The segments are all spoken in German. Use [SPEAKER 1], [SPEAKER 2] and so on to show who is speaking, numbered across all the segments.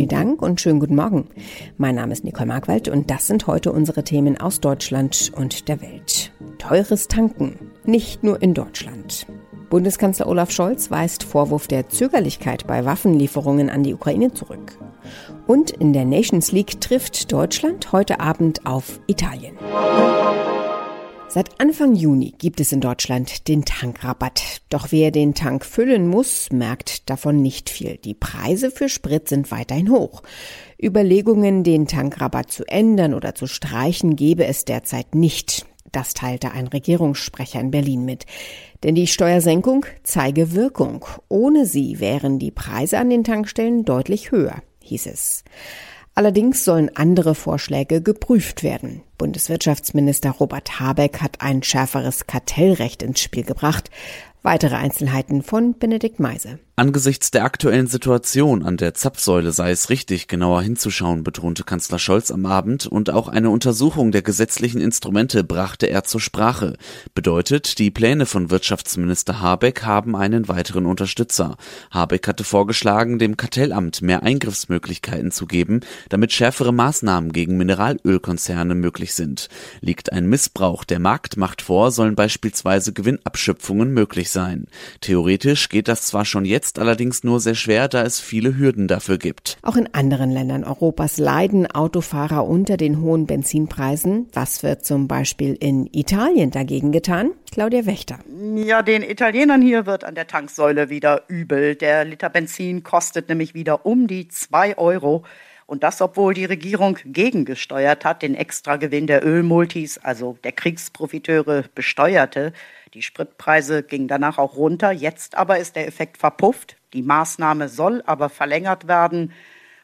[SPEAKER 1] Vielen Dank und schönen guten Morgen. Mein Name ist Nicole Markwald und das sind heute unsere Themen aus Deutschland und der Welt. Teures Tanken, nicht nur in Deutschland. Bundeskanzler Olaf Scholz weist Vorwurf der Zögerlichkeit bei Waffenlieferungen an die Ukraine zurück. Und in der Nations League trifft Deutschland heute Abend auf Italien. Seit Anfang Juni gibt es in Deutschland den Tankrabatt. Doch wer den Tank füllen muss, merkt davon nicht viel. Die Preise für Sprit sind weiterhin hoch. Überlegungen, den Tankrabatt zu ändern oder zu streichen, gebe es derzeit nicht. Das teilte ein Regierungssprecher in Berlin mit. Denn die Steuersenkung zeige Wirkung. Ohne sie wären die Preise an den Tankstellen deutlich höher, hieß es. Allerdings sollen andere Vorschläge geprüft werden. Bundeswirtschaftsminister Robert Habeck hat ein schärferes Kartellrecht ins Spiel gebracht. Weitere Einzelheiten von Benedikt Meise.
[SPEAKER 2] Angesichts der aktuellen Situation an der Zapfsäule sei es richtig, genauer hinzuschauen, betonte Kanzler Scholz am Abend, und auch eine Untersuchung der gesetzlichen Instrumente brachte er zur Sprache. Bedeutet, die Pläne von Wirtschaftsminister Habeck haben einen weiteren Unterstützer. Habeck hatte vorgeschlagen, dem Kartellamt mehr Eingriffsmöglichkeiten zu geben, damit schärfere Maßnahmen gegen Mineralölkonzerne möglich sind. Liegt ein Missbrauch der Marktmacht vor, sollen beispielsweise Gewinnabschöpfungen möglich sein. Theoretisch geht das zwar schon jetzt jetzt allerdings nur sehr schwer, da es viele Hürden dafür gibt.
[SPEAKER 1] Auch in anderen Ländern Europas leiden Autofahrer unter den hohen Benzinpreisen. Was wird zum Beispiel in Italien dagegen getan? Claudia Wächter.
[SPEAKER 3] Ja, den Italienern hier wird an der Tanksäule wieder übel. Der Liter Benzin kostet nämlich wieder um die zwei Euro. Und das, obwohl die Regierung gegengesteuert hat, den Extragewinn der Ölmultis, also der Kriegsprofiteure, besteuerte. Die Spritpreise gingen danach auch runter. Jetzt aber ist der Effekt verpufft. Die Maßnahme soll aber verlängert werden.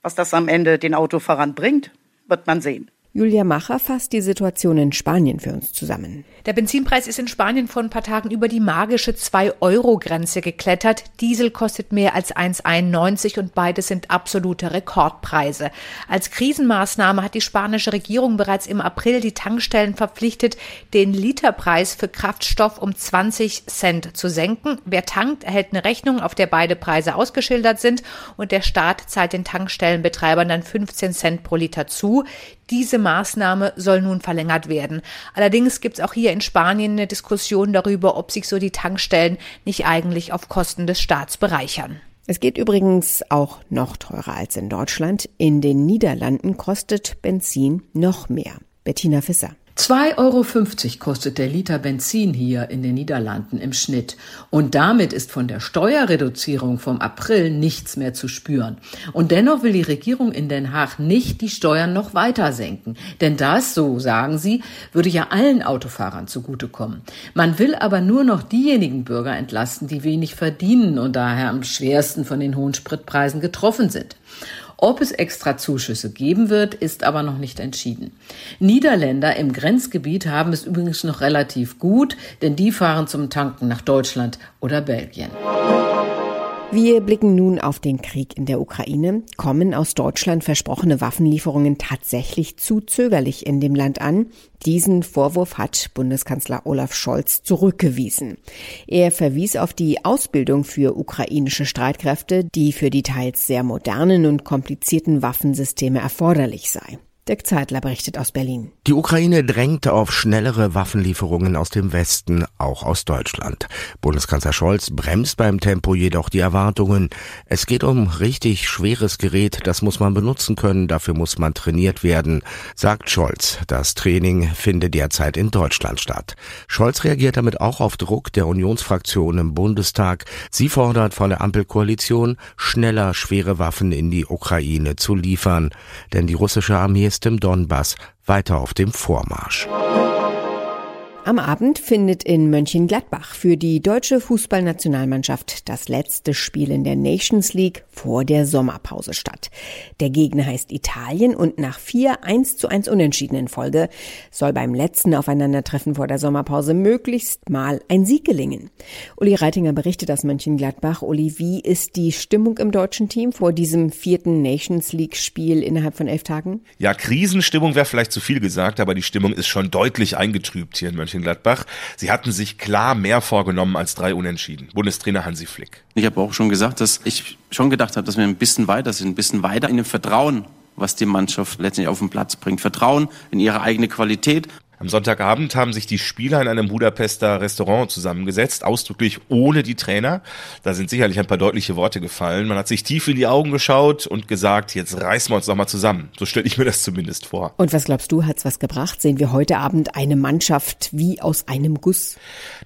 [SPEAKER 3] Was das am Ende den Autofahrern bringt, wird man sehen.
[SPEAKER 1] Julia Macher fasst die Situation in Spanien für uns zusammen.
[SPEAKER 4] Der Benzinpreis ist in Spanien vor ein paar Tagen über die magische 2-Euro-Grenze geklettert. Diesel kostet mehr als 1,91 und beides sind absolute Rekordpreise. Als Krisenmaßnahme hat die spanische Regierung bereits im April die Tankstellen verpflichtet, den Literpreis für Kraftstoff um 20 Cent zu senken. Wer tankt, erhält eine Rechnung, auf der beide Preise ausgeschildert sind und der Staat zahlt den Tankstellenbetreibern dann 15 Cent pro Liter zu. Diese Maßnahme soll nun verlängert werden. Allerdings gibt es auch hier in Spanien eine Diskussion darüber, ob sich so die Tankstellen nicht eigentlich auf Kosten des Staats bereichern.
[SPEAKER 1] Es geht übrigens auch noch teurer als in Deutschland. In den Niederlanden kostet Benzin noch mehr. Bettina Fisser.
[SPEAKER 5] 2,50 Euro kostet der Liter Benzin hier in den Niederlanden im Schnitt. Und damit ist von der Steuerreduzierung vom April nichts mehr zu spüren. Und dennoch will die Regierung in Den Haag nicht die Steuern noch weiter senken. Denn das, so sagen sie, würde ja allen Autofahrern zugutekommen. Man will aber nur noch diejenigen Bürger entlasten, die wenig verdienen und daher am schwersten von den hohen Spritpreisen getroffen sind. Ob es extra Zuschüsse geben wird, ist aber noch nicht entschieden. Niederländer im Grenzgebiet haben es übrigens noch relativ gut, denn die fahren zum Tanken nach Deutschland oder Belgien.
[SPEAKER 1] Wir blicken nun auf den Krieg in der Ukraine. Kommen aus Deutschland versprochene Waffenlieferungen tatsächlich zu zögerlich in dem Land an? Diesen Vorwurf hat Bundeskanzler Olaf Scholz zurückgewiesen. Er verwies auf die Ausbildung für ukrainische Streitkräfte, die für die teils sehr modernen und komplizierten Waffensysteme erforderlich sei. Dirk Zeitler berichtet aus Berlin.
[SPEAKER 6] Die Ukraine drängt auf schnellere Waffenlieferungen aus dem Westen, auch aus Deutschland. Bundeskanzler Scholz bremst beim Tempo jedoch die Erwartungen. Es geht um richtig schweres Gerät, das muss man benutzen können, dafür muss man trainiert werden, sagt Scholz. Das Training findet derzeit in Deutschland statt. Scholz reagiert damit auch auf Druck der Unionsfraktion im Bundestag. Sie fordert von der Ampelkoalition, schneller schwere Waffen in die Ukraine zu liefern, denn die russische Armee im Donbass weiter auf dem Vormarsch.
[SPEAKER 1] Am Abend findet in Mönchengladbach für die deutsche Fußballnationalmannschaft das letzte Spiel in der Nations League vor der Sommerpause statt. Der Gegner heißt Italien und nach vier 1 zu 1 Unentschieden in Folge soll beim letzten Aufeinandertreffen vor der Sommerpause möglichst mal ein Sieg gelingen. Uli Reitinger berichtet aus Mönchengladbach. Uli, wie ist die Stimmung im deutschen Team vor diesem vierten Nations League Spiel innerhalb von elf Tagen?
[SPEAKER 7] Ja, Krisenstimmung wäre vielleicht zu viel gesagt, aber die Stimmung ist schon deutlich eingetrübt hier in Mönchengladbach. Mönchengladbach. Sie hatten sich klar mehr vorgenommen als drei Unentschieden. Bundestrainer Hansi Flick.
[SPEAKER 8] Ich habe auch schon gesagt, dass ich schon gedacht habe, dass wir ein bisschen weiter sind, ein bisschen weiter in dem Vertrauen was die Mannschaft letztendlich auf den Platz bringt. Vertrauen in ihre eigene Qualität
[SPEAKER 7] am Sonntagabend haben sich die Spieler in einem Budapester Restaurant zusammengesetzt, ausdrücklich ohne die Trainer. Da sind sicherlich ein paar deutliche Worte gefallen. Man hat sich tief in die Augen geschaut und gesagt, jetzt reißen wir uns doch mal zusammen. So stelle ich mir das zumindest vor.
[SPEAKER 1] Und was glaubst du, hat's was gebracht? Sehen wir heute Abend eine Mannschaft wie aus einem Guss?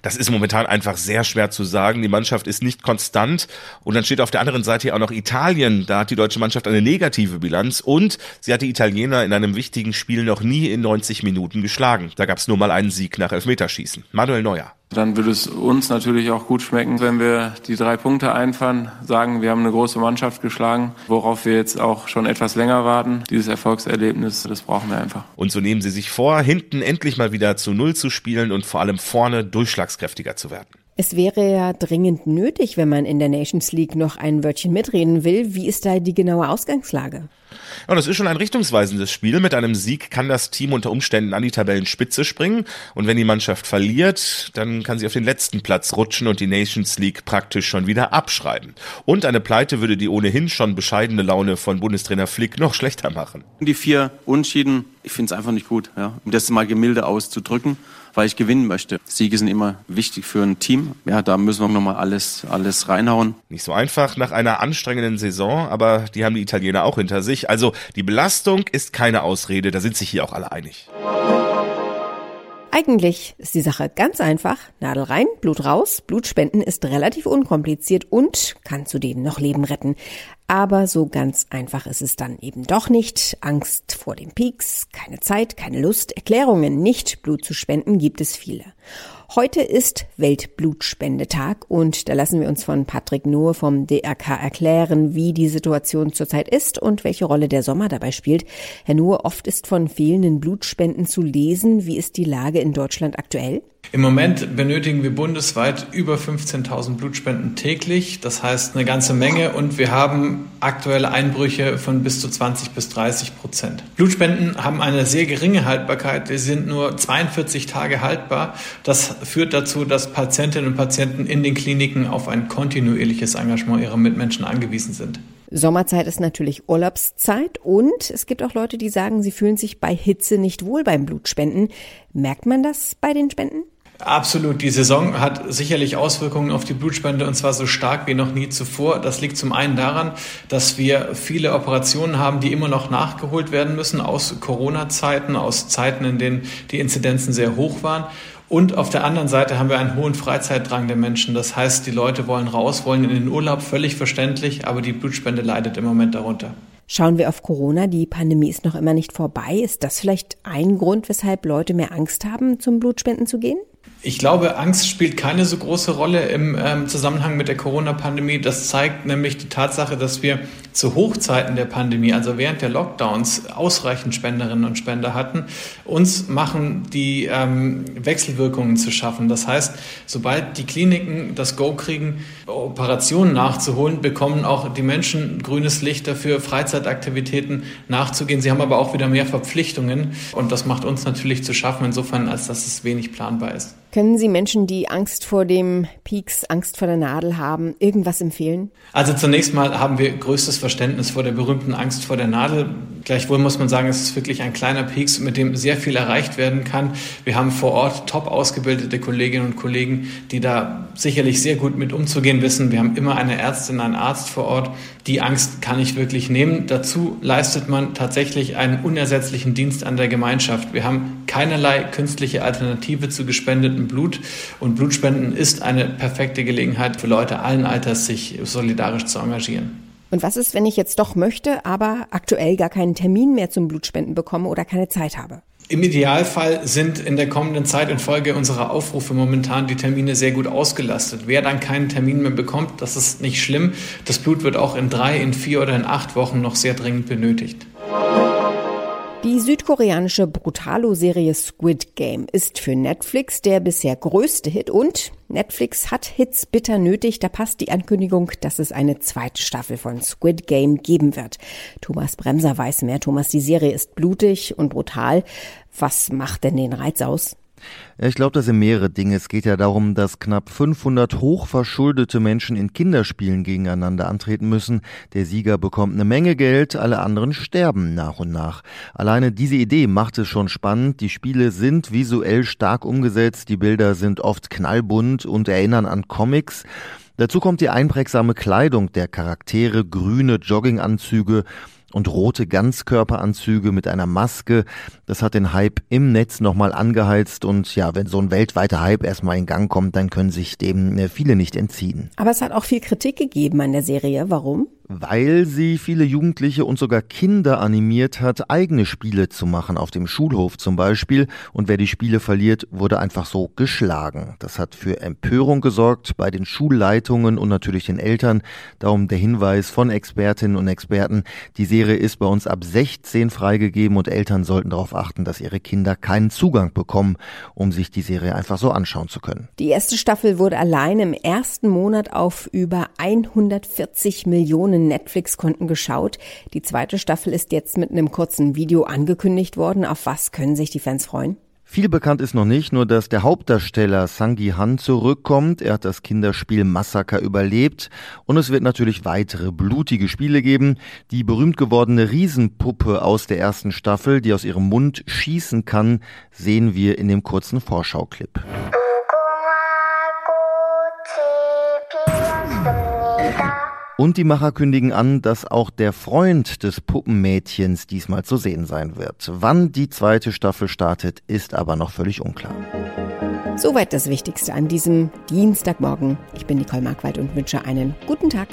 [SPEAKER 7] Das ist momentan einfach sehr schwer zu sagen. Die Mannschaft ist nicht konstant. Und dann steht auf der anderen Seite auch noch Italien. Da hat die deutsche Mannschaft eine negative Bilanz. Und sie hat die Italiener in einem wichtigen Spiel noch nie in 90 Minuten geschlagen. Da gab es nur mal einen Sieg nach Elfmeterschießen. Manuel Neuer.
[SPEAKER 9] Dann würde es uns natürlich auch gut schmecken, wenn wir die drei Punkte einfahren, sagen, wir haben eine große Mannschaft geschlagen, worauf wir jetzt auch schon etwas länger warten. Dieses Erfolgserlebnis, das brauchen wir einfach.
[SPEAKER 7] Und so nehmen sie sich vor, hinten endlich mal wieder zu Null zu spielen und vor allem vorne durchschlagskräftiger zu werden.
[SPEAKER 1] Es wäre ja dringend nötig, wenn man in der Nations League noch ein Wörtchen mitreden will. Wie ist da die genaue Ausgangslage?
[SPEAKER 7] Ja, das ist schon ein richtungsweisendes Spiel. Mit einem Sieg kann das Team unter Umständen an die Tabellenspitze springen. Und wenn die Mannschaft verliert, dann kann sie auf den letzten Platz rutschen und die Nations League praktisch schon wieder abschreiben. Und eine Pleite würde die ohnehin schon bescheidene Laune von Bundestrainer Flick noch schlechter machen.
[SPEAKER 8] Die vier Unschieden, ich finde es einfach nicht gut, ja, um das mal gemilde auszudrücken weil ich gewinnen möchte. Siege sind immer wichtig für ein Team. Ja, da müssen wir nochmal alles, alles reinhauen.
[SPEAKER 7] Nicht so einfach nach einer anstrengenden Saison, aber die haben die Italiener auch hinter sich. Also die Belastung ist keine Ausrede, da sind sich hier auch alle einig.
[SPEAKER 1] Eigentlich ist die Sache ganz einfach. Nadel rein, Blut raus. Blutspenden ist relativ unkompliziert und kann zudem noch Leben retten. Aber so ganz einfach ist es dann eben doch nicht. Angst vor den Peaks, keine Zeit, keine Lust, Erklärungen, nicht Blut zu spenden gibt es viele. Heute ist Weltblutspendetag und da lassen wir uns von Patrick Nohe vom DRK erklären, wie die Situation zurzeit ist und welche Rolle der Sommer dabei spielt. Herr Nohe, oft ist von fehlenden Blutspenden zu lesen. Wie ist die Lage in Deutschland aktuell?
[SPEAKER 10] Im Moment benötigen wir bundesweit über 15.000 Blutspenden täglich. Das heißt eine ganze Menge und wir haben aktuelle Einbrüche von bis zu 20 bis 30 Prozent. Blutspenden haben eine sehr geringe Haltbarkeit. Sie sind nur 42 Tage haltbar. Das führt dazu, dass Patientinnen und Patienten in den Kliniken auf ein kontinuierliches Engagement ihrer Mitmenschen angewiesen sind.
[SPEAKER 1] Sommerzeit ist natürlich Urlaubszeit und es gibt auch Leute, die sagen, sie fühlen sich bei Hitze nicht wohl beim Blutspenden. Merkt man das bei den Spenden?
[SPEAKER 10] Absolut. Die Saison hat sicherlich Auswirkungen auf die Blutspende und zwar so stark wie noch nie zuvor. Das liegt zum einen daran, dass wir viele Operationen haben, die immer noch nachgeholt werden müssen aus Corona-Zeiten, aus Zeiten, in denen die Inzidenzen sehr hoch waren. Und auf der anderen Seite haben wir einen hohen Freizeitdrang der Menschen. Das heißt, die Leute wollen raus, wollen in den Urlaub, völlig verständlich, aber die Blutspende leidet im Moment darunter.
[SPEAKER 1] Schauen wir auf Corona, die Pandemie ist noch immer nicht vorbei. Ist das vielleicht ein Grund, weshalb Leute mehr Angst haben, zum Blutspenden zu gehen?
[SPEAKER 10] Ich glaube, Angst spielt keine so große Rolle im ähm, Zusammenhang mit der Corona-Pandemie. Das zeigt nämlich die Tatsache, dass wir zu Hochzeiten der Pandemie, also während der Lockdowns, ausreichend Spenderinnen und Spender hatten. Uns machen die ähm, Wechselwirkungen zu schaffen. Das heißt, sobald die Kliniken das Go kriegen, Operationen nachzuholen, bekommen auch die Menschen grünes Licht dafür, Freizeitaktivitäten nachzugehen. Sie haben aber auch wieder mehr Verpflichtungen und das macht uns natürlich zu schaffen, insofern, als dass es wenig planbar ist.
[SPEAKER 1] Können Sie Menschen, die Angst vor dem Peaks, Angst vor der Nadel haben, irgendwas empfehlen?
[SPEAKER 10] Also zunächst mal haben wir größtes Verständnis vor der berühmten Angst vor der Nadel. Gleichwohl muss man sagen, es ist wirklich ein kleiner Peaks, mit dem sehr viel erreicht werden kann. Wir haben vor Ort top ausgebildete Kolleginnen und Kollegen, die da sicherlich sehr gut mit umzugehen wissen. Wir haben immer eine Ärztin, einen Arzt vor Ort. Die Angst kann ich wirklich nehmen. Dazu leistet man tatsächlich einen unersetzlichen Dienst an der Gemeinschaft. Wir haben keinerlei künstliche Alternative zu gespendetem Blut und Blutspenden ist eine perfekte Gelegenheit für Leute allen Alters, sich solidarisch zu engagieren.
[SPEAKER 1] Und was ist, wenn ich jetzt doch möchte, aber aktuell gar keinen Termin mehr zum Blutspenden bekomme oder keine Zeit habe?
[SPEAKER 10] Im Idealfall sind in der kommenden Zeit infolge unserer Aufrufe momentan die Termine sehr gut ausgelastet. Wer dann keinen Termin mehr bekommt, das ist nicht schlimm. Das Blut wird auch in drei, in vier oder in acht Wochen noch sehr dringend benötigt.
[SPEAKER 1] Die südkoreanische Brutalo-Serie Squid Game ist für Netflix der bisher größte Hit und Netflix hat Hits bitter nötig. Da passt die Ankündigung, dass es eine zweite Staffel von Squid Game geben wird. Thomas Bremser weiß mehr. Thomas, die Serie ist blutig und brutal. Was macht denn den Reiz aus?
[SPEAKER 11] Ich glaube, das sind mehrere Dinge. Es geht ja darum, dass knapp 500 hochverschuldete Menschen in Kinderspielen gegeneinander antreten müssen. Der Sieger bekommt eine Menge Geld, alle anderen sterben nach und nach. Alleine diese Idee macht es schon spannend. Die Spiele sind visuell stark umgesetzt, die Bilder sind oft knallbunt und erinnern an Comics. Dazu kommt die einprägsame Kleidung der Charaktere, grüne Jogginganzüge und rote Ganzkörperanzüge mit einer Maske. Das hat den Hype im Netz nochmal angeheizt und ja, wenn so ein weltweiter Hype erstmal in Gang kommt, dann können sich dem äh, viele nicht entziehen.
[SPEAKER 1] Aber es hat auch viel Kritik gegeben an der Serie. Warum?
[SPEAKER 11] Weil sie viele Jugendliche und sogar Kinder animiert hat, eigene Spiele zu machen, auf dem Schulhof zum Beispiel. Und wer die Spiele verliert, wurde einfach so geschlagen. Das hat für Empörung gesorgt bei den Schulleitungen und natürlich den Eltern. Darum der Hinweis von Expertinnen und Experten, die Serie ist bei uns ab 16 freigegeben und Eltern sollten darauf achten, dass ihre Kinder keinen Zugang bekommen, um sich die Serie einfach so anschauen zu können.
[SPEAKER 1] Die erste Staffel wurde allein im ersten Monat auf über 140 Millionen eigenen Netflix-Konten geschaut. Die zweite Staffel ist jetzt mit einem kurzen Video angekündigt worden. Auf was können sich die Fans freuen?
[SPEAKER 11] Viel bekannt ist noch nicht, nur dass der Hauptdarsteller Sangi Han zurückkommt. Er hat das Kinderspiel Massaker überlebt. Und es wird natürlich weitere blutige Spiele geben. Die berühmt gewordene Riesenpuppe aus der ersten Staffel, die aus ihrem Mund schießen kann, sehen wir in dem kurzen Vorschauclip. Und die Macher kündigen an, dass auch der Freund des Puppenmädchens diesmal zu sehen sein wird. Wann die zweite Staffel startet, ist aber noch völlig unklar.
[SPEAKER 1] Soweit das Wichtigste an diesem Dienstagmorgen. Ich bin Nicole Markwald und wünsche einen guten Tag.